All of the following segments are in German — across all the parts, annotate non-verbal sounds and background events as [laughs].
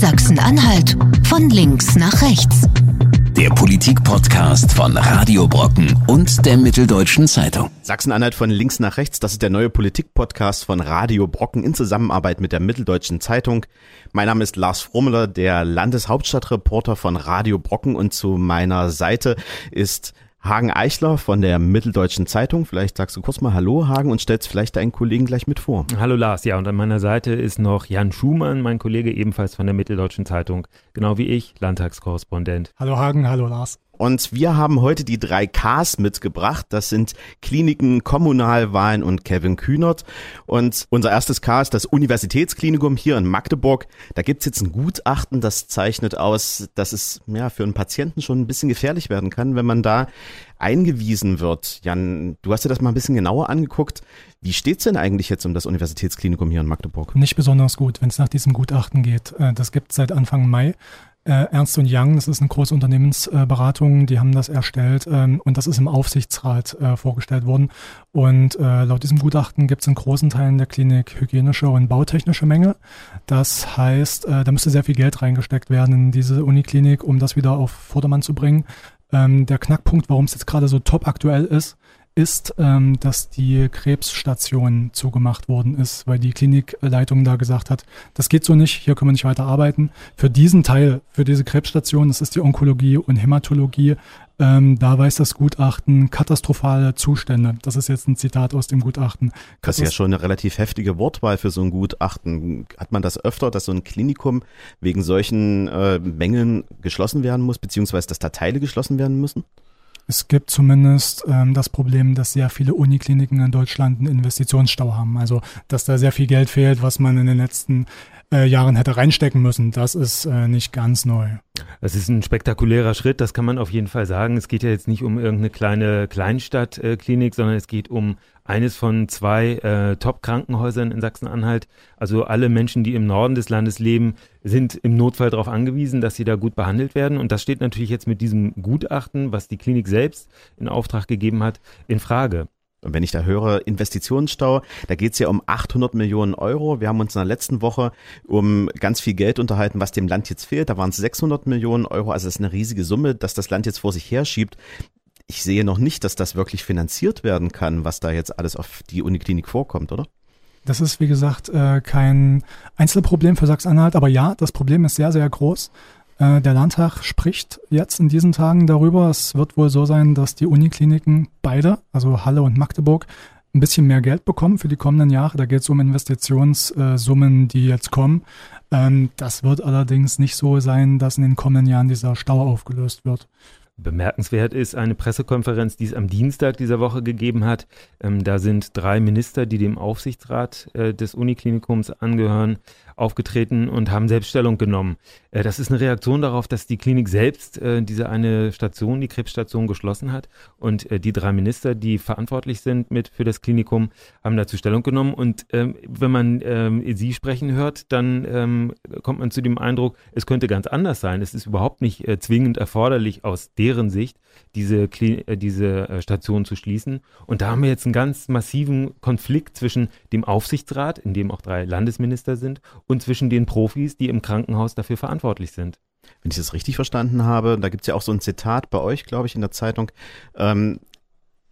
Sachsen-Anhalt von links nach rechts. Der Politik-Podcast von Radio Brocken und der Mitteldeutschen Zeitung. Sachsen-Anhalt von links nach rechts, das ist der neue Politik-Podcast von Radio Brocken in Zusammenarbeit mit der Mitteldeutschen Zeitung. Mein Name ist Lars Frommeler, der Landeshauptstadtreporter von Radio Brocken und zu meiner Seite ist Hagen Eichler von der Mitteldeutschen Zeitung. Vielleicht sagst du kurz mal Hallo, Hagen, und stellst vielleicht deinen Kollegen gleich mit vor. Hallo Lars, ja, und an meiner Seite ist noch Jan Schumann, mein Kollege ebenfalls von der Mitteldeutschen Zeitung, genau wie ich, Landtagskorrespondent. Hallo Hagen, hallo Lars. Und wir haben heute die drei Ks mitgebracht. Das sind Kliniken, Kommunalwahlen und Kevin Kühnert. Und unser erstes K ist das Universitätsklinikum hier in Magdeburg. Da gibt's jetzt ein Gutachten, das zeichnet aus, dass es ja für einen Patienten schon ein bisschen gefährlich werden kann, wenn man da eingewiesen wird. Jan, du hast dir das mal ein bisschen genauer angeguckt. Wie steht's denn eigentlich jetzt um das Universitätsklinikum hier in Magdeburg? Nicht besonders gut, wenn es nach diesem Gutachten geht. Äh, das gibt seit Anfang Mai. Äh, Ernst Young, das ist eine große Unternehmensberatung, die haben das erstellt ähm, und das ist im Aufsichtsrat äh, vorgestellt worden. Und äh, laut diesem Gutachten gibt es in großen Teilen der Klinik hygienische und bautechnische Mängel. Das heißt, äh, da müsste sehr viel Geld reingesteckt werden in diese Uniklinik, um das wieder auf Vordermann zu bringen. Ähm, der Knackpunkt, warum es jetzt gerade so top aktuell ist, ist, ähm, dass die Krebsstation zugemacht worden ist, weil die Klinikleitung da gesagt hat, das geht so nicht, hier können wir nicht weiter arbeiten. Für diesen Teil, für diese Krebsstation, das ist die Onkologie und Hämatologie, ähm, da weist das Gutachten katastrophale Zustände. Das ist jetzt ein Zitat aus dem Gutachten. Das ist ja schon eine relativ heftige Wortwahl für so ein Gutachten. Hat man das öfter, dass so ein Klinikum wegen solchen äh, Mängeln geschlossen werden muss, beziehungsweise dass da Teile geschlossen werden müssen? Es gibt zumindest ähm, das Problem, dass sehr viele Unikliniken in Deutschland einen Investitionsstau haben. Also, dass da sehr viel Geld fehlt, was man in den letzten äh, Jahren hätte reinstecken müssen. Das ist äh, nicht ganz neu. Das ist ein spektakulärer Schritt, das kann man auf jeden Fall sagen. Es geht ja jetzt nicht um irgendeine kleine Kleinstadtklinik, sondern es geht um eines von zwei äh, Top-Krankenhäusern in Sachsen-Anhalt. Also alle Menschen, die im Norden des Landes leben, sind im Notfall darauf angewiesen, dass sie da gut behandelt werden. Und das steht natürlich jetzt mit diesem Gutachten, was die Klinik selbst in Auftrag gegeben hat, in Frage. Und wenn ich da höre, Investitionsstau, da geht es ja um 800 Millionen Euro. Wir haben uns in der letzten Woche um ganz viel Geld unterhalten, was dem Land jetzt fehlt. Da waren es 600 Millionen Euro. Also das ist eine riesige Summe, dass das Land jetzt vor sich herschiebt. Ich sehe noch nicht, dass das wirklich finanziert werden kann, was da jetzt alles auf die Uniklinik vorkommt, oder? Das ist, wie gesagt, äh, kein Einzelproblem für Sachsen-Anhalt, aber ja, das Problem ist sehr, sehr groß. Äh, der Landtag spricht jetzt in diesen Tagen darüber. Es wird wohl so sein, dass die Unikliniken beide, also Halle und Magdeburg, ein bisschen mehr Geld bekommen für die kommenden Jahre. Da geht es um Investitionssummen, die jetzt kommen. Ähm, das wird allerdings nicht so sein, dass in den kommenden Jahren dieser Stau aufgelöst wird. Bemerkenswert ist eine Pressekonferenz, die es am Dienstag dieser Woche gegeben hat. Ähm, da sind drei Minister, die dem Aufsichtsrat äh, des Uniklinikums angehören, aufgetreten und haben Selbststellung genommen. Äh, das ist eine Reaktion darauf, dass die Klinik selbst äh, diese eine Station, die Krebsstation, geschlossen hat. Und äh, die drei Minister, die verantwortlich sind mit für das Klinikum, haben dazu Stellung genommen. Und ähm, wenn man ähm, sie sprechen hört, dann ähm, kommt man zu dem Eindruck, es könnte ganz anders sein. Es ist überhaupt nicht zwingend erforderlich aus deren Sicht, diese, Kli diese Station zu schließen. Und da haben wir jetzt einen ganz massiven Konflikt zwischen dem Aufsichtsrat, in dem auch drei Landesminister sind, und zwischen den Profis, die im Krankenhaus dafür verantwortlich sind. Wenn ich das richtig verstanden habe, da gibt es ja auch so ein Zitat bei euch, glaube ich, in der Zeitung. Ähm,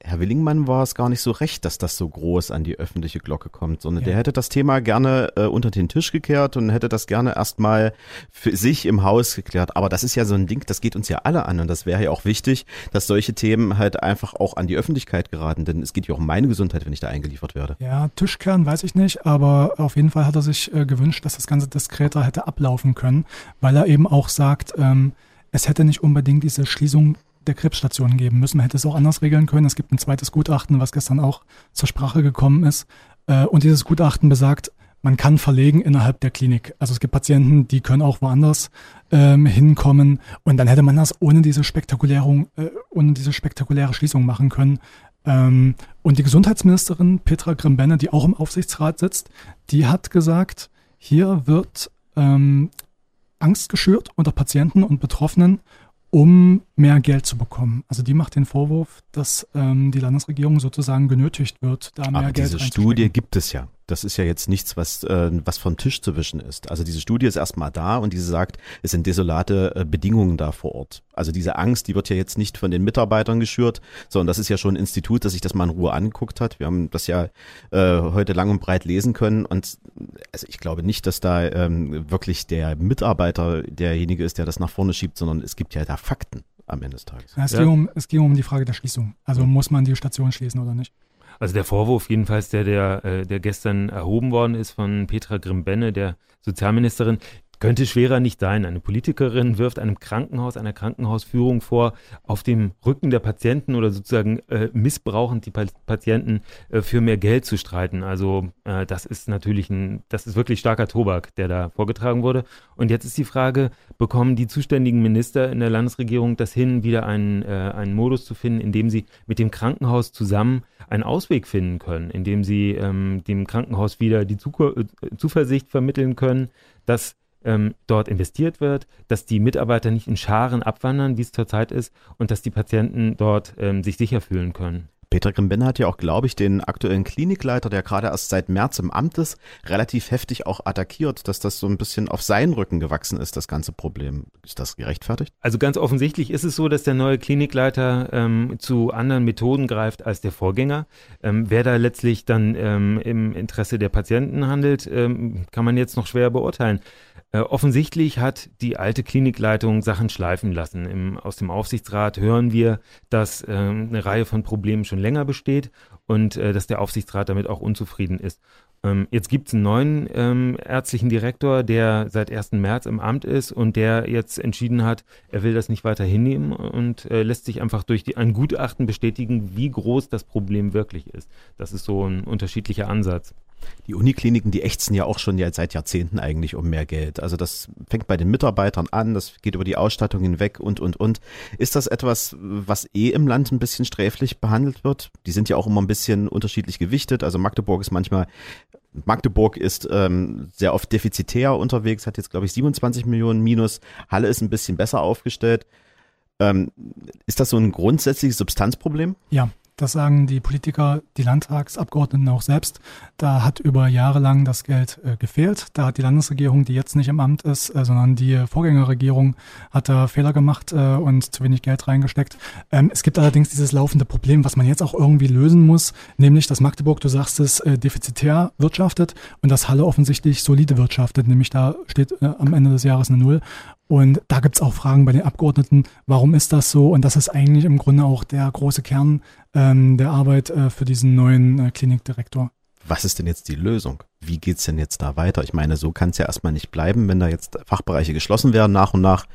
Herr Willingmann war es gar nicht so recht, dass das so groß an die öffentliche Glocke kommt, sondern ja. der hätte das Thema gerne äh, unter den Tisch gekehrt und hätte das gerne erstmal für sich im Haus geklärt. Aber das ist ja so ein Ding, das geht uns ja alle an und das wäre ja auch wichtig, dass solche Themen halt einfach auch an die Öffentlichkeit geraten, denn es geht ja auch um meine Gesundheit, wenn ich da eingeliefert werde. Ja, Tischkern weiß ich nicht, aber auf jeden Fall hat er sich äh, gewünscht, dass das Ganze diskreter hätte ablaufen können, weil er eben auch sagt, ähm, es hätte nicht unbedingt diese Schließung der Krebsstationen geben müssen. Man hätte es auch anders regeln können. Es gibt ein zweites Gutachten, was gestern auch zur Sprache gekommen ist. Äh, und dieses Gutachten besagt, man kann verlegen innerhalb der Klinik. Also es gibt Patienten, die können auch woanders ähm, hinkommen und dann hätte man das ohne diese spektakuläre, äh, ohne diese spektakuläre Schließung machen können. Ähm, und die Gesundheitsministerin Petra Grimbenne, die auch im Aufsichtsrat sitzt, die hat gesagt, hier wird ähm, Angst geschürt unter Patienten und Betroffenen um mehr Geld zu bekommen. Also die macht den Vorwurf, dass ähm, die Landesregierung sozusagen genötigt wird, da mehr Aber Geld diese Studie gibt es ja. Das ist ja jetzt nichts, was, äh, was von Tisch zu wischen ist. Also diese Studie ist erstmal da und diese sagt, es sind desolate äh, Bedingungen da vor Ort. Also diese Angst, die wird ja jetzt nicht von den Mitarbeitern geschürt, sondern das ist ja schon ein Institut, das sich das mal in Ruhe angeguckt hat. Wir haben das ja äh, heute lang und breit lesen können und also ich glaube nicht, dass da ähm, wirklich der Mitarbeiter derjenige ist, der das nach vorne schiebt, sondern es gibt ja da Fakten am Ende des Tages. Ja, es, ging um, es ging um die Frage der Schließung. Also muss man die Station schließen oder nicht? Also der Vorwurf jedenfalls, der, der, äh, der gestern erhoben worden ist von Petra Grimbenne, der Sozialministerin, könnte schwerer nicht sein. Eine Politikerin wirft einem Krankenhaus, einer Krankenhausführung vor, auf dem Rücken der Patienten oder sozusagen äh, missbrauchend die pa Patienten äh, für mehr Geld zu streiten. Also äh, das ist natürlich ein, das ist wirklich starker Tobak, der da vorgetragen wurde. Und jetzt ist die Frage, bekommen die zuständigen Minister in der Landesregierung das hin, wieder einen, äh, einen Modus zu finden, in dem sie mit dem Krankenhaus zusammen einen Ausweg finden können, in dem sie ähm, dem Krankenhaus wieder die Zuku äh, Zuversicht vermitteln können, dass ähm, dort investiert wird, dass die Mitarbeiter nicht in Scharen abwandern, wie es zurzeit ist, und dass die Patienten dort ähm, sich sicher fühlen können. Peter Grimbenne hat ja auch, glaube ich, den aktuellen Klinikleiter, der gerade erst seit März im Amt ist, relativ heftig auch attackiert, dass das so ein bisschen auf seinen Rücken gewachsen ist, das ganze Problem. Ist das gerechtfertigt? Also ganz offensichtlich ist es so, dass der neue Klinikleiter ähm, zu anderen Methoden greift als der Vorgänger. Ähm, wer da letztlich dann ähm, im Interesse der Patienten handelt, ähm, kann man jetzt noch schwer beurteilen. Äh, offensichtlich hat die alte Klinikleitung Sachen schleifen lassen. Im, aus dem Aufsichtsrat hören wir, dass äh, eine Reihe von Problemen schon länger besteht und äh, dass der Aufsichtsrat damit auch unzufrieden ist. Ähm, jetzt gibt es einen neuen ähm, ärztlichen Direktor, der seit 1. März im Amt ist und der jetzt entschieden hat, er will das nicht weiter hinnehmen und äh, lässt sich einfach durch die, ein Gutachten bestätigen, wie groß das Problem wirklich ist. Das ist so ein unterschiedlicher Ansatz. Die Unikliniken, die ächzen ja auch schon seit Jahrzehnten eigentlich um mehr Geld. Also das fängt bei den Mitarbeitern an, das geht über die Ausstattung hinweg und, und, und. Ist das etwas, was eh im Land ein bisschen sträflich behandelt wird? Die sind ja auch immer ein bisschen unterschiedlich gewichtet. Also Magdeburg ist manchmal Magdeburg ist ähm, sehr oft defizitär unterwegs, hat jetzt, glaube ich, 27 Millionen Minus. Halle ist ein bisschen besser aufgestellt. Ähm, ist das so ein grundsätzliches Substanzproblem? Ja, das sagen die Politiker, die Landtagsabgeordneten auch selbst. Da hat über Jahre lang das Geld äh, gefehlt. Da hat die Landesregierung, die jetzt nicht im Amt ist, äh, sondern die Vorgängerregierung, hat da Fehler gemacht äh, und zu wenig Geld reingesteckt. Ähm, es gibt allerdings dieses laufende Problem, was man jetzt auch irgendwie lösen muss, nämlich, dass Magdeburg, du sagst es, äh, defizitär wirtschaftet und dass Halle offensichtlich solide wirtschaftet. Nämlich da steht äh, am Ende des Jahres eine Null. Und da gibt's auch Fragen bei den Abgeordneten, warum ist das so? Und das ist eigentlich im Grunde auch der große Kern ähm, der Arbeit äh, für diesen neuen äh, Klinikdirektor. Was ist denn jetzt die Lösung? Wie geht's denn jetzt da weiter? Ich meine, so kann es ja erstmal nicht bleiben, wenn da jetzt Fachbereiche geschlossen werden nach und nach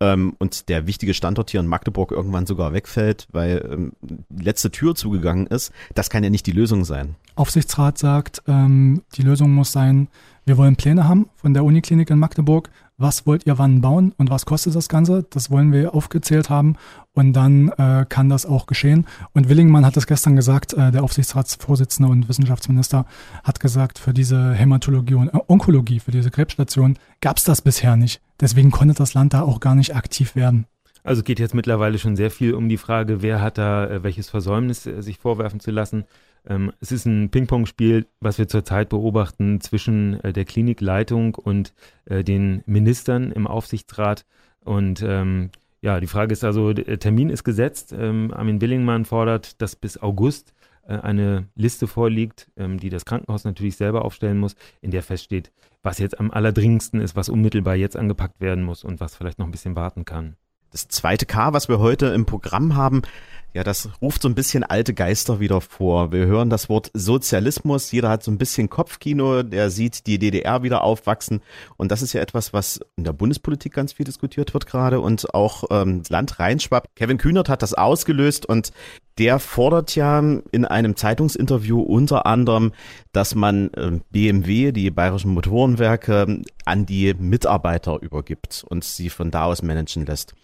ähm, und der wichtige Standort hier in Magdeburg irgendwann sogar wegfällt, weil ähm, die letzte Tür zugegangen ist. Das kann ja nicht die Lösung sein. Aufsichtsrat sagt, ähm, die Lösung muss sein, wir wollen Pläne haben von der Uniklinik in Magdeburg was wollt ihr wann bauen und was kostet das Ganze. Das wollen wir aufgezählt haben und dann äh, kann das auch geschehen. Und Willingmann hat es gestern gesagt, äh, der Aufsichtsratsvorsitzende und Wissenschaftsminister hat gesagt, für diese Hämatologie und Onkologie, für diese Krebsstation gab es das bisher nicht. Deswegen konnte das Land da auch gar nicht aktiv werden. Also geht jetzt mittlerweile schon sehr viel um die Frage, wer hat da äh, welches Versäumnis äh, sich vorwerfen zu lassen. Ähm, es ist ein Ping-Pong-Spiel, was wir zurzeit beobachten zwischen äh, der Klinikleitung und äh, den Ministern im Aufsichtsrat. Und ähm, ja, die Frage ist also, der Termin ist gesetzt. Ähm, Armin Willingmann fordert, dass bis August äh, eine Liste vorliegt, ähm, die das Krankenhaus natürlich selber aufstellen muss, in der feststeht, was jetzt am allerdringendsten ist, was unmittelbar jetzt angepackt werden muss und was vielleicht noch ein bisschen warten kann. Das zweite K, was wir heute im Programm haben, ja, das ruft so ein bisschen alte Geister wieder vor. Wir hören das Wort Sozialismus. Jeder hat so ein bisschen Kopfkino, der sieht die DDR wieder aufwachsen. Und das ist ja etwas, was in der Bundespolitik ganz viel diskutiert wird gerade und auch ähm, Land reinschwappt. Kevin Kühnert hat das ausgelöst und der fordert ja in einem Zeitungsinterview unter anderem, dass man äh, BMW, die bayerischen Motorenwerke, an die Mitarbeiter übergibt und sie von da aus managen lässt.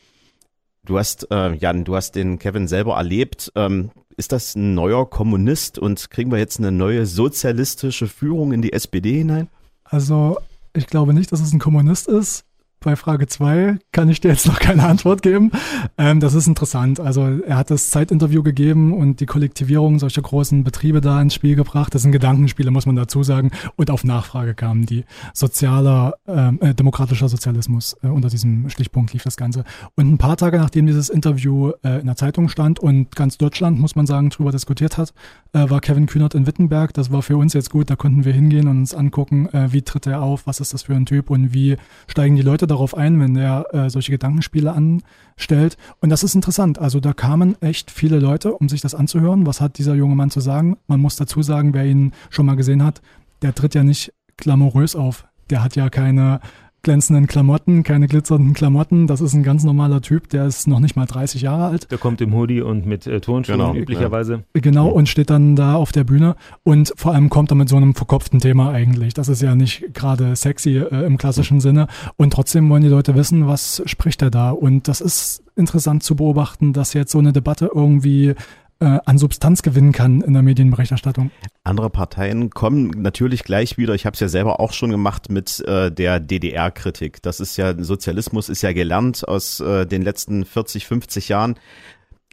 Du hast, äh, Jan, du hast den Kevin selber erlebt. Ähm, ist das ein neuer Kommunist und kriegen wir jetzt eine neue sozialistische Führung in die SPD hinein? Also, ich glaube nicht, dass es ein Kommunist ist. Bei Frage zwei kann ich dir jetzt noch keine Antwort geben. Ähm, das ist interessant. Also er hat das Zeitinterview gegeben und die Kollektivierung solcher großen Betriebe da ins Spiel gebracht. Das sind Gedankenspiele, muss man dazu sagen. Und auf Nachfrage kamen die sozialer, ähm, äh, demokratischer Sozialismus. Äh, unter diesem Stichpunkt lief das Ganze. Und ein paar Tage nachdem dieses Interview äh, in der Zeitung stand und ganz Deutschland, muss man sagen, darüber diskutiert hat, äh, war Kevin Kühnert in Wittenberg. Das war für uns jetzt gut. Da konnten wir hingehen und uns angucken, äh, wie tritt er auf, was ist das für ein Typ und wie steigen die Leute darauf ein, wenn er äh, solche Gedankenspiele anstellt. Und das ist interessant. Also da kamen echt viele Leute, um sich das anzuhören. Was hat dieser junge Mann zu sagen? Man muss dazu sagen, wer ihn schon mal gesehen hat, der tritt ja nicht glamourös auf. Der hat ja keine glänzenden Klamotten, keine glitzernden Klamotten. Das ist ein ganz normaler Typ, der ist noch nicht mal 30 Jahre alt. Der kommt im Hoodie und mit äh, Turnschuhen Genau, üblicherweise. Genau, und steht dann da auf der Bühne. Und vor allem kommt er mit so einem verkopften Thema eigentlich. Das ist ja nicht gerade sexy äh, im klassischen Sinne. Und trotzdem wollen die Leute wissen, was spricht er da. Und das ist interessant zu beobachten, dass jetzt so eine Debatte irgendwie äh, an Substanz gewinnen kann in der Medienberichterstattung. Andere Parteien kommen natürlich gleich wieder, ich habe es ja selber auch schon gemacht mit äh, der DDR-Kritik. Das ist ja, Sozialismus ist ja gelernt aus äh, den letzten 40, 50 Jahren.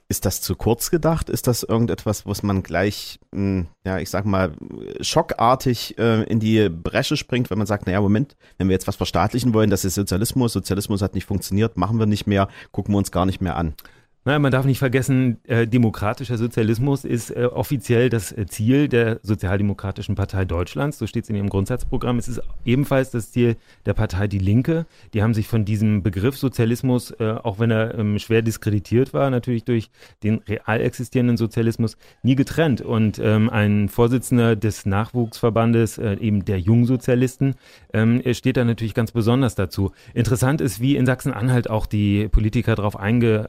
Ist das zu kurz gedacht? Ist das irgendetwas, was man gleich, mh, ja, ich sag mal, schockartig äh, in die Bresche springt, wenn man sagt, naja, Moment, wenn wir jetzt was verstaatlichen wollen, das ist Sozialismus, Sozialismus hat nicht funktioniert, machen wir nicht mehr, gucken wir uns gar nicht mehr an. Naja, man darf nicht vergessen, äh, demokratischer Sozialismus ist äh, offiziell das äh, Ziel der Sozialdemokratischen Partei Deutschlands. So steht es in ihrem Grundsatzprogramm. Es ist ebenfalls das Ziel der Partei Die Linke. Die haben sich von diesem Begriff Sozialismus, äh, auch wenn er ähm, schwer diskreditiert war, natürlich durch den real existierenden Sozialismus, nie getrennt. Und ähm, ein Vorsitzender des Nachwuchsverbandes, äh, eben der Jungsozialisten, ähm, steht da natürlich ganz besonders dazu. Interessant ist, wie in Sachsen-Anhalt auch die Politiker darauf einge,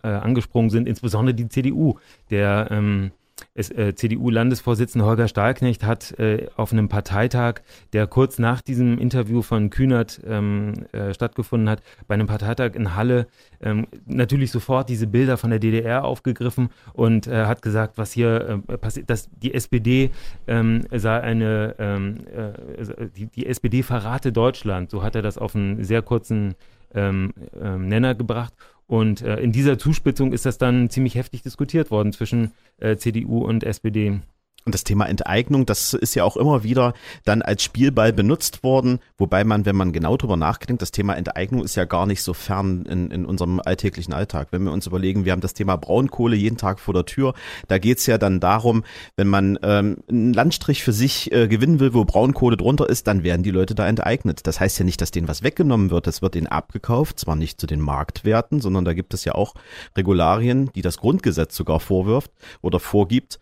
angesprungen sind, insbesondere die CDU. Der ähm, äh, CDU-Landesvorsitzende Holger Stahlknecht hat äh, auf einem Parteitag, der kurz nach diesem Interview von Kühnert ähm, äh, stattgefunden hat, bei einem Parteitag in Halle ähm, natürlich sofort diese Bilder von der DDR aufgegriffen und äh, hat gesagt, was hier äh, passiert, dass die SPD ähm, sei eine, ähm, äh, die, die SPD verrate Deutschland. So hat er das auf einen sehr kurzen ähm, ähm, Nenner gebracht. Und äh, in dieser Zuspitzung ist das dann ziemlich heftig diskutiert worden zwischen äh, CDU und SPD. Und das Thema Enteignung, das ist ja auch immer wieder dann als Spielball benutzt worden, wobei man, wenn man genau drüber nachdenkt, das Thema Enteignung ist ja gar nicht so fern in, in unserem alltäglichen Alltag. Wenn wir uns überlegen, wir haben das Thema Braunkohle jeden Tag vor der Tür, da geht's ja dann darum, wenn man ähm, einen Landstrich für sich äh, gewinnen will, wo Braunkohle drunter ist, dann werden die Leute da enteignet. Das heißt ja nicht, dass denen was weggenommen wird, es wird ihnen abgekauft, zwar nicht zu den Marktwerten, sondern da gibt es ja auch Regularien, die das Grundgesetz sogar vorwirft oder vorgibt.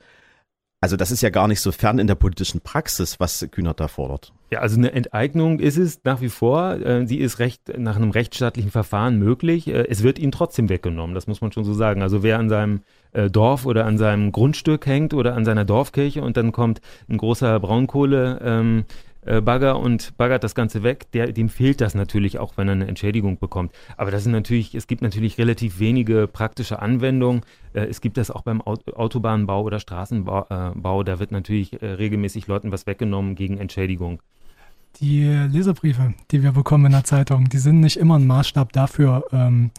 Also das ist ja gar nicht so fern in der politischen Praxis, was Kühnert da fordert. Ja, also eine Enteignung ist es nach wie vor. Äh, sie ist recht nach einem rechtsstaatlichen Verfahren möglich. Äh, es wird ihnen trotzdem weggenommen, das muss man schon so sagen. Also wer an seinem äh, Dorf oder an seinem Grundstück hängt oder an seiner Dorfkirche und dann kommt ein großer Braunkohle ähm, äh, Bagger und baggert das Ganze weg, der, dem fehlt das natürlich auch, wenn er eine Entschädigung bekommt. Aber das sind natürlich, es gibt natürlich relativ wenige praktische Anwendungen. Äh, es gibt das auch beim Aut Autobahnbau oder Straßenbau. Äh, da wird natürlich äh, regelmäßig Leuten was weggenommen gegen Entschädigung. Die Leserbriefe, die wir bekommen in der Zeitung, die sind nicht immer ein Maßstab dafür, ähm,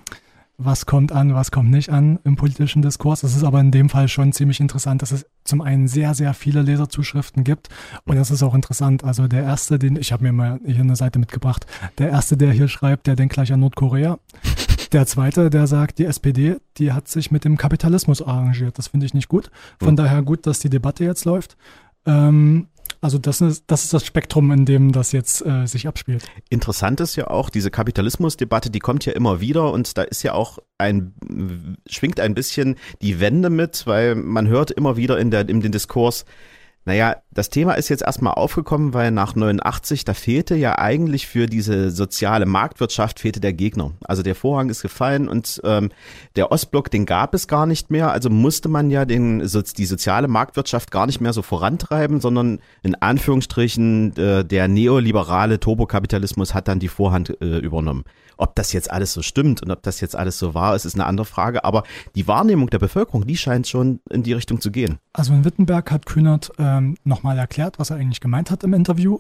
was kommt an, was kommt nicht an im politischen Diskurs. Es ist aber in dem Fall schon ziemlich interessant, dass es zum einen sehr, sehr viele Leserzuschriften gibt. Und das ist auch interessant. Also der erste, den, ich habe mir mal hier eine Seite mitgebracht, der erste, der hier schreibt, der denkt gleich an Nordkorea. Der zweite, der sagt, die SPD, die hat sich mit dem Kapitalismus arrangiert. Das finde ich nicht gut. Von Mhm. daher gut, dass die Debatte jetzt läuft. Ähm, also das ist, das ist das Spektrum, in dem das jetzt äh, sich abspielt. Interessant ist ja auch, diese Kapitalismusdebatte, die kommt ja immer wieder und da ist ja auch ein, schwingt ein bisschen die Wende mit, weil man hört immer wieder in, der, in den Diskurs, naja, das Thema ist jetzt erstmal aufgekommen, weil nach 89, da fehlte ja eigentlich für diese soziale Marktwirtschaft, fehlte der Gegner. Also der Vorhang ist gefallen und ähm, der Ostblock, den gab es gar nicht mehr. Also musste man ja den, die soziale Marktwirtschaft gar nicht mehr so vorantreiben, sondern in Anführungsstrichen äh, der neoliberale Turbokapitalismus hat dann die Vorhand äh, übernommen. Ob das jetzt alles so stimmt und ob das jetzt alles so wahr ist, ist eine andere Frage. Aber die Wahrnehmung der Bevölkerung, die scheint schon in die Richtung zu gehen. Also in Wittenberg hat Kühnert ähm, nochmal nochmal erklärt, was er eigentlich gemeint hat im Interview.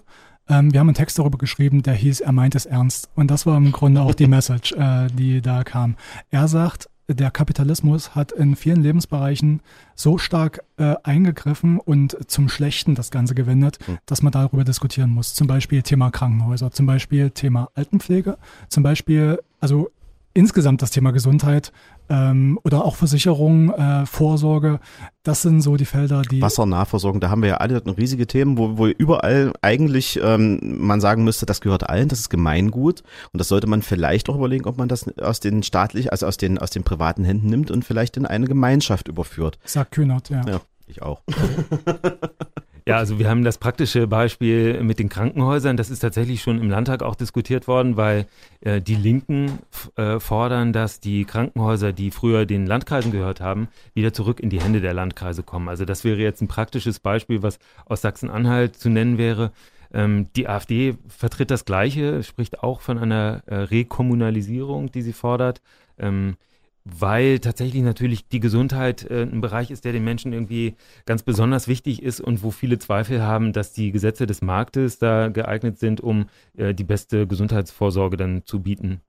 Ähm, wir haben einen Text darüber geschrieben, der hieß, er meint es ernst. Und das war im Grunde auch die [laughs] Message, äh, die da kam. Er sagt, der Kapitalismus hat in vielen Lebensbereichen so stark äh, eingegriffen und zum Schlechten das Ganze gewendet, mhm. dass man darüber diskutieren muss. Zum Beispiel Thema Krankenhäuser, zum Beispiel Thema Altenpflege, zum Beispiel, also insgesamt das Thema Gesundheit ähm, oder auch Versicherung, äh, Vorsorge, das sind so die Felder, die. Wassernahversorgung, da haben wir ja alle riesige Themen, wo, wo überall eigentlich ähm, man sagen müsste, das gehört allen, das ist Gemeingut. Und das sollte man vielleicht auch überlegen, ob man das aus den staatlich, also aus den, aus den privaten Händen nimmt und vielleicht in eine Gemeinschaft überführt. Sagt Kühnert, ja. Ja, ich auch. [laughs] Ja, also wir haben das praktische Beispiel mit den Krankenhäusern. Das ist tatsächlich schon im Landtag auch diskutiert worden, weil äh, die Linken äh, fordern, dass die Krankenhäuser, die früher den Landkreisen gehört haben, wieder zurück in die Hände der Landkreise kommen. Also das wäre jetzt ein praktisches Beispiel, was aus Sachsen-Anhalt zu nennen wäre. Ähm, die AfD vertritt das Gleiche, spricht auch von einer äh, Rekommunalisierung, die sie fordert. Ähm, weil tatsächlich natürlich die Gesundheit äh, ein Bereich ist, der den Menschen irgendwie ganz besonders wichtig ist und wo viele Zweifel haben, dass die Gesetze des Marktes da geeignet sind, um äh, die beste Gesundheitsvorsorge dann zu bieten.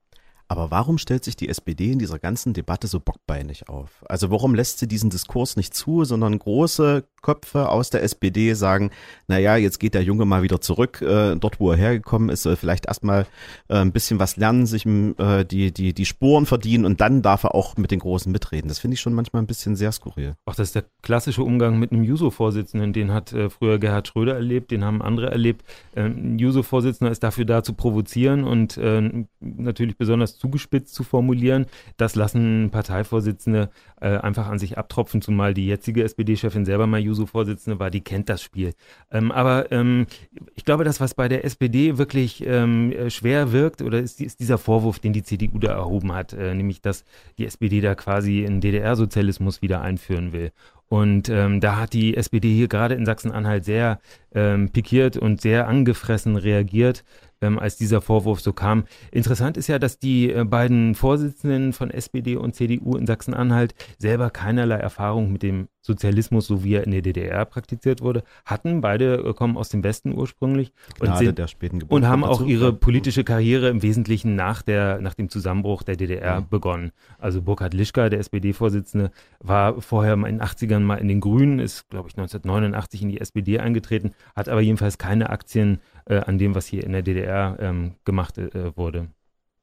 Aber warum stellt sich die SPD in dieser ganzen Debatte so bockbeinig auf? Also warum lässt sie diesen Diskurs nicht zu, sondern große Köpfe aus der SPD sagen, na ja, jetzt geht der Junge mal wieder zurück, äh, dort wo er hergekommen ist, soll vielleicht erstmal äh, ein bisschen was lernen, sich äh, die, die, die Spuren verdienen und dann darf er auch mit den Großen mitreden. Das finde ich schon manchmal ein bisschen sehr skurril. Ach, das ist der klassische Umgang mit einem Juso-Vorsitzenden, den hat äh, früher Gerhard Schröder erlebt, den haben andere erlebt. Ähm, ein Juso-Vorsitzender ist dafür da zu provozieren und äh, natürlich besonders zugespitzt zu formulieren. Das lassen Parteivorsitzende äh, einfach an sich abtropfen, zumal die jetzige SPD-Chefin selber mal Juso-Vorsitzende war, die kennt das Spiel. Ähm, aber ähm, ich glaube, das, was bei der SPD wirklich ähm, schwer wirkt, oder ist, ist, dieser Vorwurf, den die CDU da erhoben hat, äh, nämlich, dass die SPD da quasi einen DDR-Sozialismus wieder einführen will. Und ähm, da hat die SPD hier gerade in Sachsen-Anhalt sehr ähm, pikiert und sehr angefressen reagiert ähm, als dieser Vorwurf so kam. Interessant ist ja, dass die äh, beiden Vorsitzenden von SPD und CDU in Sachsen-Anhalt selber keinerlei Erfahrung mit dem Sozialismus, so wie er in der DDR praktiziert wurde, hatten. Beide äh, kommen aus dem Westen ursprünglich und, sind, und haben auch ihre politische Karriere im Wesentlichen nach, der, nach dem Zusammenbruch der DDR ja. begonnen. Also Burkhard Lischka, der SPD-Vorsitzende, war vorher in den 80ern mal in den Grünen, ist, glaube ich, 1989 in die SPD eingetreten, hat aber jedenfalls keine Aktien äh, an dem, was hier in der DDR ähm, gemacht äh, wurde.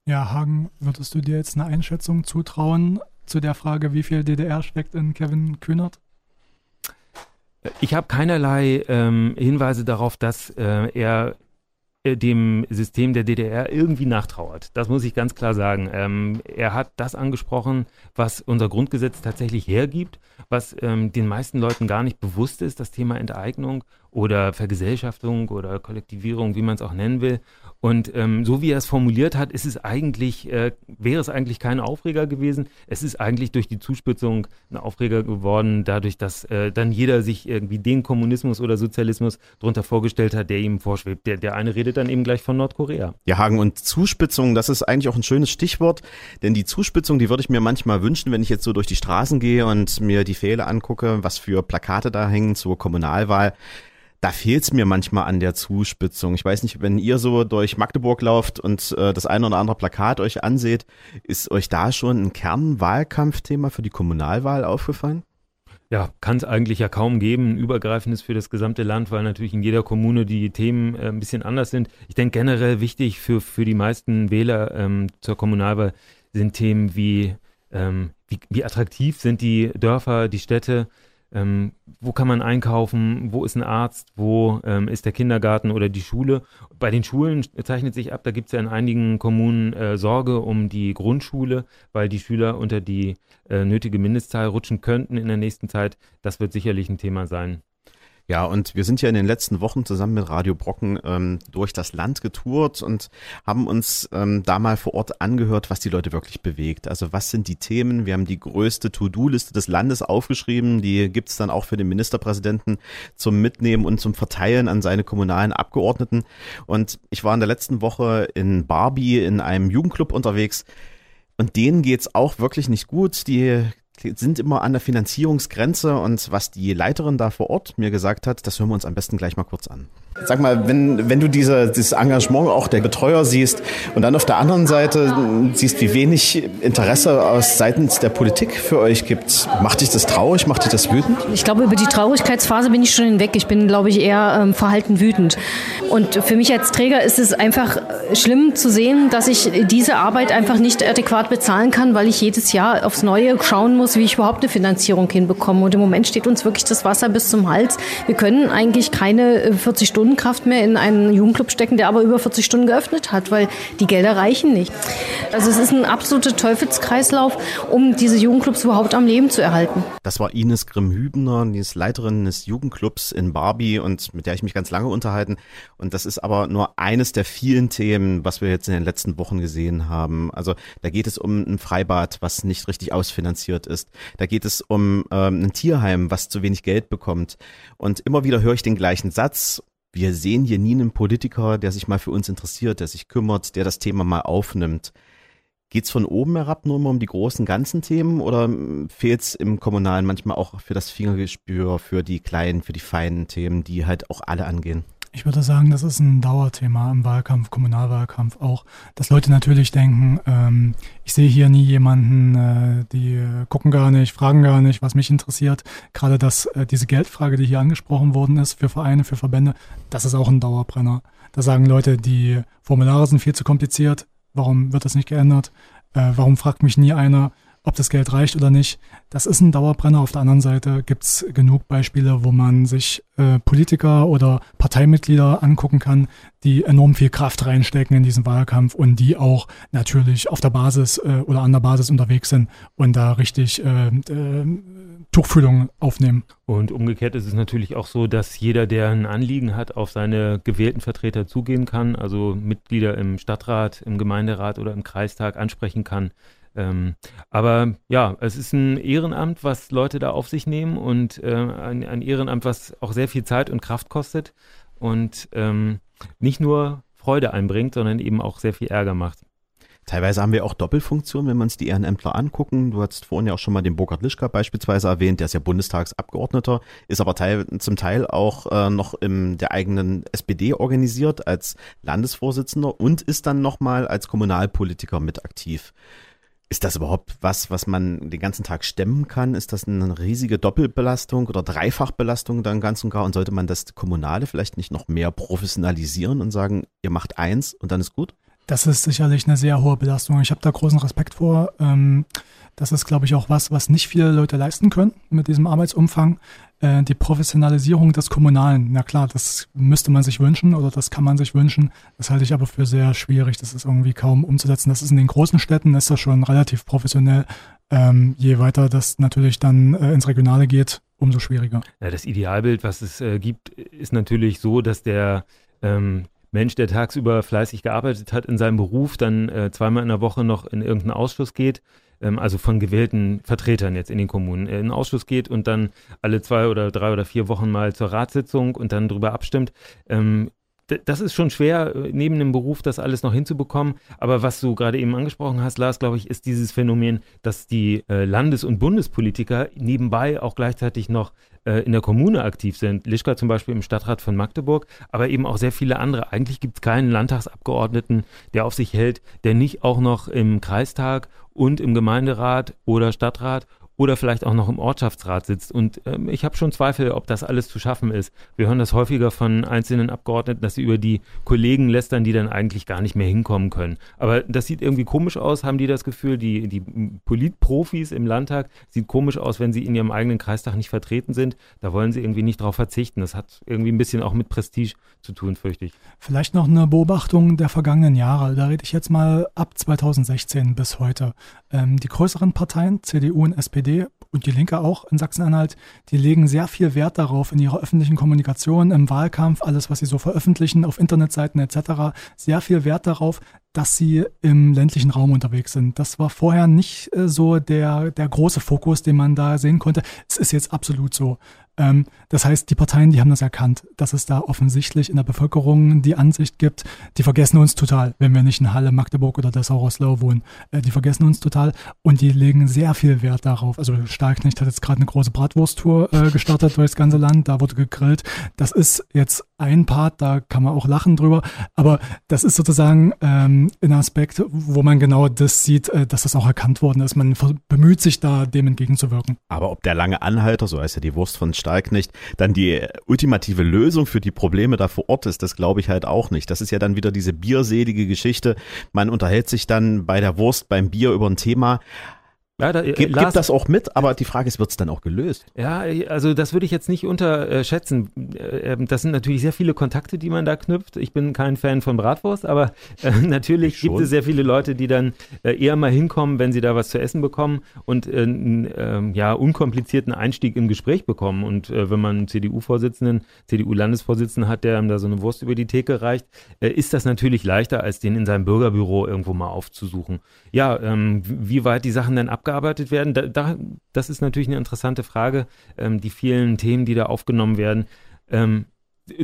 Ja, Hagen, würdest du dir jetzt eine Einschätzung zutrauen zu der Frage, wie viel DDR steckt in Kevin Kühnert? Ich habe keinerlei ähm, Hinweise darauf, dass äh, er äh, dem System der DDR irgendwie nachtrauert. Das muss ich ganz klar sagen. Ähm, er hat das angesprochen, was unser Grundgesetz tatsächlich hergibt, was ähm, den meisten Leuten gar nicht bewusst ist, das Thema Enteignung oder Vergesellschaftung oder Kollektivierung, wie man es auch nennen will. Und ähm, so wie er es formuliert hat, ist es eigentlich, äh, wäre es eigentlich kein Aufreger gewesen. Es ist eigentlich durch die Zuspitzung ein Aufreger geworden, dadurch, dass äh, dann jeder sich irgendwie den Kommunismus oder Sozialismus drunter vorgestellt hat, der ihm vorschwebt. Der, der eine redet dann eben gleich von Nordkorea. Ja, Hagen, und Zuspitzung, das ist eigentlich auch ein schönes Stichwort, denn die Zuspitzung, die würde ich mir manchmal wünschen, wenn ich jetzt so durch die Straßen gehe und mir die Fehler angucke, was für Plakate da hängen zur Kommunalwahl da fehlt es mir manchmal an der Zuspitzung. Ich weiß nicht, wenn ihr so durch Magdeburg lauft und äh, das eine oder andere Plakat euch anseht, ist euch da schon ein Kernwahlkampfthema für die Kommunalwahl aufgefallen? Ja, kann es eigentlich ja kaum geben, ein übergreifendes für das gesamte Land, weil natürlich in jeder Kommune die Themen äh, ein bisschen anders sind. Ich denke generell wichtig für, für die meisten Wähler ähm, zur Kommunalwahl sind Themen wie, ähm, wie, wie attraktiv sind die Dörfer, die Städte, ähm, wo kann man einkaufen, wo ist ein Arzt, wo ähm, ist der Kindergarten oder die Schule. Bei den Schulen zeichnet sich ab, da gibt es ja in einigen Kommunen äh, Sorge um die Grundschule, weil die Schüler unter die äh, nötige Mindestzahl rutschen könnten in der nächsten Zeit. Das wird sicherlich ein Thema sein. Ja, und wir sind ja in den letzten Wochen zusammen mit Radio Brocken ähm, durch das Land getourt und haben uns ähm, da mal vor Ort angehört, was die Leute wirklich bewegt. Also was sind die Themen? Wir haben die größte To-Do-Liste des Landes aufgeschrieben. Die gibt's dann auch für den Ministerpräsidenten zum Mitnehmen und zum Verteilen an seine kommunalen Abgeordneten. Und ich war in der letzten Woche in Barbie in einem Jugendclub unterwegs. Und denen geht's auch wirklich nicht gut. Die sind immer an der Finanzierungsgrenze und was die Leiterin da vor Ort mir gesagt hat, das hören wir uns am besten gleich mal kurz an. Sag mal, wenn, wenn du diese, dieses Engagement auch der Betreuer siehst und dann auf der anderen Seite siehst, wie wenig Interesse aus seitens der Politik für euch gibt, macht dich das traurig, macht dich das wütend? Ich glaube, über die Traurigkeitsphase bin ich schon hinweg. Ich bin, glaube ich, eher ähm, verhalten wütend. Und für mich als Träger ist es einfach schlimm zu sehen, dass ich diese Arbeit einfach nicht adäquat bezahlen kann, weil ich jedes Jahr aufs Neue schauen muss, wie ich überhaupt eine Finanzierung hinbekomme. Und im Moment steht uns wirklich das Wasser bis zum Hals. Wir können eigentlich keine 40 Stunden Stundenkraft mehr in einen Jugendclub stecken, der aber über 40 Stunden geöffnet hat, weil die Gelder reichen nicht. Also es ist ein absoluter Teufelskreislauf, um diese Jugendclubs überhaupt am Leben zu erhalten. Das war Ines Grimm-Hübner, die ist Leiterin des Jugendclubs in Barbie und mit der ich mich ganz lange unterhalten. Und das ist aber nur eines der vielen Themen, was wir jetzt in den letzten Wochen gesehen haben. Also da geht es um ein Freibad, was nicht richtig ausfinanziert ist. Da geht es um ähm, ein Tierheim, was zu wenig Geld bekommt. Und immer wieder höre ich den gleichen Satz wir sehen hier nie einen Politiker, der sich mal für uns interessiert, der sich kümmert, der das Thema mal aufnimmt. Geht's von oben herab nur immer um die großen ganzen Themen oder fehlt's im Kommunalen manchmal auch für das Fingergespür, für die kleinen, für die feinen Themen, die halt auch alle angehen? Ich würde sagen, das ist ein Dauerthema im Wahlkampf, Kommunalwahlkampf auch, dass Leute natürlich denken, ähm, ich sehe hier nie jemanden, äh, die gucken gar nicht, fragen gar nicht, was mich interessiert. Gerade dass äh, diese Geldfrage, die hier angesprochen worden ist, für Vereine, für Verbände, das ist auch ein Dauerbrenner. Da sagen Leute, die Formulare sind viel zu kompliziert, warum wird das nicht geändert? Äh, warum fragt mich nie einer, ob das Geld reicht oder nicht. Das ist ein Dauerbrenner. Auf der anderen Seite gibt's genug Beispiele, wo man sich äh, Politiker oder Parteimitglieder angucken kann, die enorm viel Kraft reinstecken in diesen Wahlkampf und die auch natürlich auf der Basis äh, oder an der Basis unterwegs sind und da richtig äh, äh, Tuchfühlung aufnehmen. Und umgekehrt ist es natürlich auch so, dass jeder, der ein Anliegen hat, auf seine gewählten Vertreter zugehen kann, also Mitglieder im Stadtrat, im Gemeinderat oder im Kreistag ansprechen kann ähm, aber ja, es ist ein Ehrenamt, was Leute da auf sich nehmen und äh, ein, ein, Ehrenamt, was auch sehr viel Zeit und Kraft kostet und ähm, nicht nur Freude einbringt, sondern eben auch sehr viel Ärger macht. Teilweise haben wir auch Doppelfunktionen, wenn wir uns die Ehrenämtler angucken. Du hast vorhin ja auch schon mal den Burkhard Lischka beispielsweise erwähnt, der ist ja Bundestagsabgeordneter, ist aber teil, zum Teil auch äh, noch in der eigenen SPD organisiert als Landesvorsitzender und ist dann nochmal als Kommunalpolitiker mit aktiv. Ist das überhaupt was, was man den ganzen Tag stemmen kann? Ist das eine riesige Doppelbelastung oder Dreifachbelastung dann ganz und gar? Und sollte man das Kommunale vielleicht nicht noch mehr professionalisieren und sagen, ihr macht eins und dann ist gut? Das ist sicherlich eine sehr hohe Belastung. Ich habe da großen Respekt vor. Ähm, das ist, glaube ich, auch was, was nicht viele Leute leisten können mit diesem Arbeitsumfang. Äh, die Professionalisierung des Kommunalen, na klar, das müsste man sich wünschen oder das kann man sich wünschen. Das halte ich aber für sehr schwierig. Das ist irgendwie kaum umzusetzen. Das ist in den großen Städten, ist das schon relativ professionell. Ähm, je weiter das natürlich dann äh, ins Regionale geht, umso schwieriger. Ja, das Idealbild, was es äh, gibt, ist natürlich so, dass der ähm, Mensch, der tagsüber fleißig gearbeitet hat in seinem Beruf, dann äh, zweimal in der Woche noch in irgendeinen Ausschuss geht ähm, also von gewählten Vertretern jetzt in den Kommunen, in den Ausschuss geht und dann alle zwei oder drei oder vier Wochen mal zur Ratssitzung und dann darüber abstimmt. Ähm, das ist schon schwer, äh, neben dem Beruf das alles noch hinzubekommen. Aber was du gerade eben angesprochen hast, Lars, glaube ich, ist dieses Phänomen, dass die äh, Landes- und Bundespolitiker nebenbei auch gleichzeitig noch äh, in der Kommune aktiv sind. Lischka zum Beispiel im Stadtrat von Magdeburg, aber eben auch sehr viele andere. Eigentlich gibt es keinen Landtagsabgeordneten, der auf sich hält, der nicht auch noch im Kreistag und im Gemeinderat oder Stadtrat oder vielleicht auch noch im Ortschaftsrat sitzt. Und ähm, ich habe schon Zweifel, ob das alles zu schaffen ist. Wir hören das häufiger von einzelnen Abgeordneten, dass sie über die Kollegen lästern, die dann eigentlich gar nicht mehr hinkommen können. Aber das sieht irgendwie komisch aus, haben die das Gefühl, die, die Politprofis im Landtag, sieht komisch aus, wenn sie in ihrem eigenen Kreistag nicht vertreten sind. Da wollen sie irgendwie nicht drauf verzichten. Das hat irgendwie ein bisschen auch mit Prestige zu tun, fürchte ich. Vielleicht noch eine Beobachtung der vergangenen Jahre. Da rede ich jetzt mal ab 2016 bis heute. Ähm, die größeren Parteien, CDU und SPD, SPD und die Linke auch in Sachsen-Anhalt, die legen sehr viel Wert darauf in ihrer öffentlichen Kommunikation, im Wahlkampf, alles, was sie so veröffentlichen, auf Internetseiten etc., sehr viel Wert darauf, dass sie im ländlichen Raum unterwegs sind. Das war vorher nicht äh, so der, der große Fokus, den man da sehen konnte. Es ist jetzt absolut so. Ähm, das heißt, die Parteien, die haben das erkannt, dass es da offensichtlich in der Bevölkerung die Ansicht gibt, die vergessen uns total, wenn wir nicht in Halle, Magdeburg oder Dessau-Rosslau wohnen. Äh, die vergessen uns total und die legen sehr viel Wert darauf. Also Stahlknecht hat jetzt gerade eine große Bratwursttour äh, gestartet durchs ganze Land, da wurde gegrillt. Das ist jetzt ein Part, da kann man auch lachen drüber, aber das ist sozusagen ähm, ein Aspekt, wo man genau das sieht, äh, dass das auch erkannt worden ist. Man bemüht sich da, dem entgegenzuwirken. Aber ob der lange Anhalter, so heißt ja die Wurst von Stahlknecht, dann die ultimative Lösung für die Probleme da vor Ort ist, das glaube ich halt auch nicht. Das ist ja dann wieder diese bierselige Geschichte. Man unterhält sich dann bei der Wurst, beim Bier über ein Thema, ja, da, äh, Gib, Lars, gibt das auch mit, aber die Frage ist, wird es dann auch gelöst? Ja, also das würde ich jetzt nicht unterschätzen. Äh, ähm, das sind natürlich sehr viele Kontakte, die man da knüpft. Ich bin kein Fan von Bratwurst, aber äh, [laughs] natürlich gibt es sehr viele Leute, die dann eher mal hinkommen, wenn sie da was zu essen bekommen und einen ja, unkomplizierten Einstieg im Gespräch bekommen. Und wenn man einen CDU-Vorsitzenden, CDU-Landesvorsitzenden hat, der einem da so eine Wurst über die Theke reicht, ist das natürlich leichter, als den in seinem Bürgerbüro irgendwo mal aufzusuchen. Ja, ähm, wie weit die Sachen dann ab abgearbeitet werden? Da, da, das ist natürlich eine interessante Frage, ähm, die vielen Themen, die da aufgenommen werden. Ähm,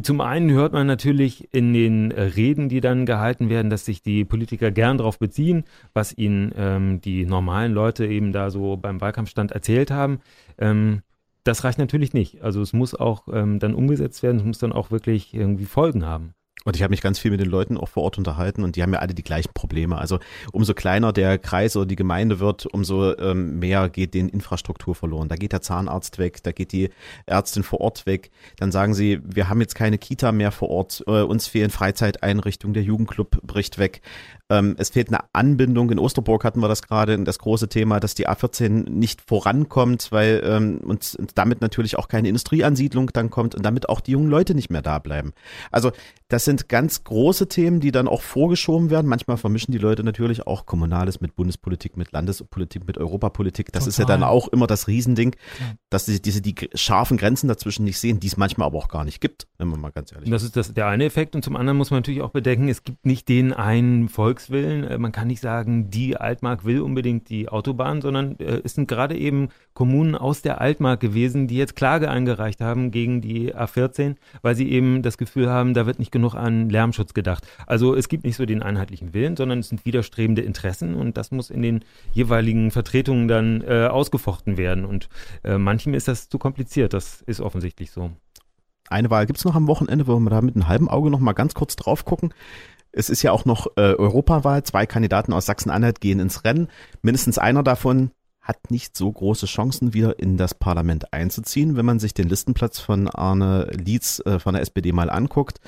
zum einen hört man natürlich in den Reden, die dann gehalten werden, dass sich die Politiker gern darauf beziehen, was ihnen ähm, die normalen Leute eben da so beim Wahlkampfstand erzählt haben. Ähm, das reicht natürlich nicht. Also es muss auch ähm, dann umgesetzt werden, es muss dann auch wirklich irgendwie Folgen haben. Und ich habe mich ganz viel mit den Leuten auch vor Ort unterhalten und die haben ja alle die gleichen Probleme. Also umso kleiner der Kreis oder die Gemeinde wird, umso ähm, mehr geht den Infrastruktur verloren. Da geht der Zahnarzt weg, da geht die Ärztin vor Ort weg. Dann sagen sie, wir haben jetzt keine Kita mehr vor Ort, äh, uns fehlen Freizeiteinrichtungen, der Jugendclub bricht weg. Ähm, es fehlt eine Anbindung. In Osterburg hatten wir das gerade, das große Thema, dass die A14 nicht vorankommt, weil ähm, und, und damit natürlich auch keine Industrieansiedlung dann kommt und damit auch die jungen Leute nicht mehr da bleiben. Also das sind ganz große Themen, die dann auch vorgeschoben werden. Manchmal vermischen die Leute natürlich auch Kommunales mit Bundespolitik, mit Landespolitik, mit Europapolitik. Das Total. ist ja dann auch immer das Riesending, dass sie diese die scharfen Grenzen dazwischen nicht sehen, die es manchmal aber auch gar nicht gibt, wenn man mal ganz ehrlich ist. Das ist das, der eine Effekt und zum anderen muss man natürlich auch bedenken, es gibt nicht den einen Volks Volkswillen. Äh, man kann nicht sagen, die Altmark will unbedingt die Autobahn, sondern äh, es sind gerade eben Kommunen aus der Altmark gewesen, die jetzt Klage eingereicht haben gegen die A14, weil sie eben das Gefühl haben, da wird nicht genug an Lärmschutz gedacht. Also es gibt nicht so den einheitlichen Willen, sondern es sind widerstrebende Interessen und das muss in den jeweiligen Vertretungen dann äh, ausgefochten werden. Und äh, manchem ist das zu kompliziert, das ist offensichtlich so. Eine Wahl gibt es noch am Wochenende, wo wir da mit einem halben Auge noch mal ganz kurz drauf gucken. Es ist ja auch noch äh, Europawahl. Zwei Kandidaten aus Sachsen-Anhalt gehen ins Rennen. Mindestens einer davon hat nicht so große Chancen, wieder in das Parlament einzuziehen. Wenn man sich den Listenplatz von Arne Lietz äh, von der SPD mal anguckt,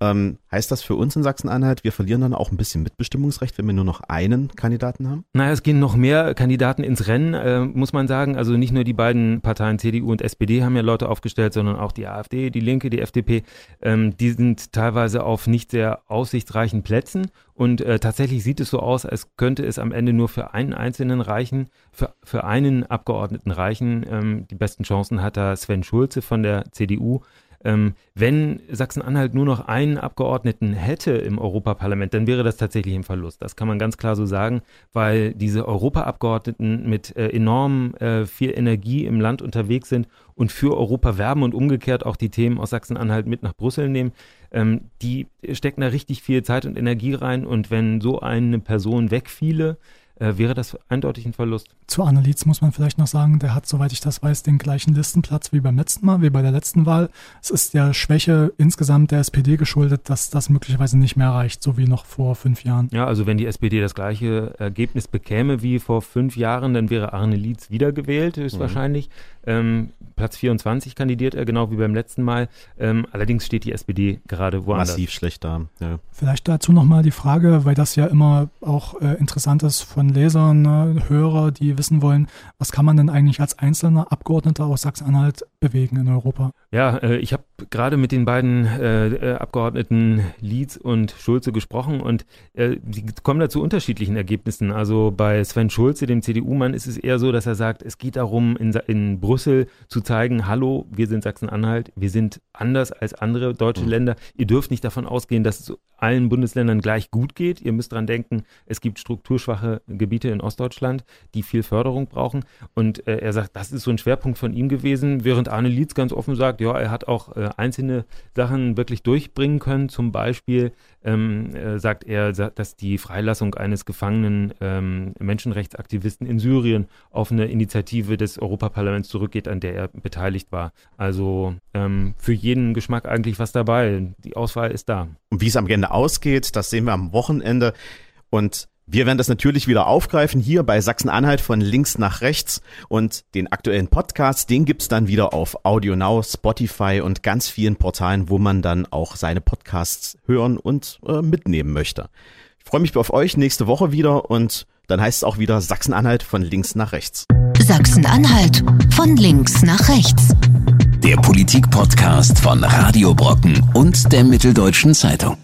ähm, heißt das für uns in Sachsen-Anhalt, wir verlieren dann auch ein bisschen Mitbestimmungsrecht, wenn wir nur noch einen Kandidaten haben? Naja, es gehen noch mehr Kandidaten ins Rennen, äh, muss man sagen. Also nicht nur die beiden Parteien CDU und SPD haben ja Leute aufgestellt, sondern auch die AfD, die Linke, die FDP. Ähm, die sind teilweise auf nicht sehr aussichtsreichen Plätzen. Und äh, tatsächlich sieht es so aus, als könnte es am Ende nur für einen einzelnen reichen, für, für einen Abgeordneten reichen. Ähm, die besten Chancen hat da Sven Schulze von der CDU. Ähm, wenn Sachsen-Anhalt nur noch einen Abgeordneten hätte im Europaparlament, dann wäre das tatsächlich ein Verlust. Das kann man ganz klar so sagen, weil diese Europaabgeordneten mit äh, enorm äh, viel Energie im Land unterwegs sind und für Europa werben und umgekehrt auch die Themen aus Sachsen-Anhalt mit nach Brüssel nehmen. Ähm, die stecken da richtig viel Zeit und Energie rein und wenn so eine Person wegfiele, äh, wäre das eindeutig ein Verlust. Zu Annelies muss man vielleicht noch sagen, der hat, soweit ich das weiß, den gleichen Listenplatz wie beim letzten Mal, wie bei der letzten Wahl. Es ist der Schwäche insgesamt der SPD geschuldet, dass das möglicherweise nicht mehr reicht, so wie noch vor fünf Jahren. Ja, also wenn die SPD das gleiche Ergebnis bekäme wie vor fünf Jahren, dann wäre Arne Lietz wiedergewählt, höchstwahrscheinlich. Mhm. Ähm, Platz 24 kandidiert er, genau wie beim letzten Mal. Ähm, allerdings steht die SPD gerade woanders. Massiv schlecht da. Ja. Vielleicht dazu nochmal die Frage, weil das ja immer auch äh, interessant ist von Lesern, ne, Hörer, die wissen wollen, was kann man denn eigentlich als einzelner Abgeordneter aus Sachsen-Anhalt bewegen in Europa. Ja, äh, ich habe gerade mit den beiden äh, äh, Abgeordneten Lietz und Schulze gesprochen und äh, sie kommen da zu unterschiedlichen Ergebnissen. Also bei Sven Schulze, dem CDU-Mann, ist es eher so, dass er sagt, es geht darum, in, in Brüssel zu zeigen, hallo, wir sind Sachsen-Anhalt, wir sind anders als andere deutsche mhm. Länder. Ihr dürft nicht davon ausgehen, dass es allen Bundesländern gleich gut geht. Ihr müsst dran denken, es gibt strukturschwache Gebiete in Ostdeutschland, die viel Förderung brauchen. Und äh, er sagt, das ist so ein Schwerpunkt von ihm gewesen, während Arne Lietz ganz offen sagt, ja, er hat auch äh, einzelne Sachen wirklich durchbringen können. Zum Beispiel ähm, äh, sagt er, dass die Freilassung eines gefangenen ähm, Menschenrechtsaktivisten in Syrien auf eine Initiative des Europaparlaments zurückgeht, an der er beteiligt war. Also ähm, für jeden Geschmack eigentlich was dabei. Die Auswahl ist da. Und wie es am Ende ausgeht, das sehen wir am Wochenende. Und wir werden das natürlich wieder aufgreifen hier bei Sachsen-Anhalt von links nach rechts und den aktuellen Podcast, den gibt's dann wieder auf Audio Now, Spotify und ganz vielen Portalen, wo man dann auch seine Podcasts hören und äh, mitnehmen möchte. Ich freue mich auf euch nächste Woche wieder und dann heißt es auch wieder Sachsen-Anhalt von links nach rechts. Sachsen-Anhalt von links nach rechts. Der Politik-Podcast von Radio Brocken und der Mitteldeutschen Zeitung.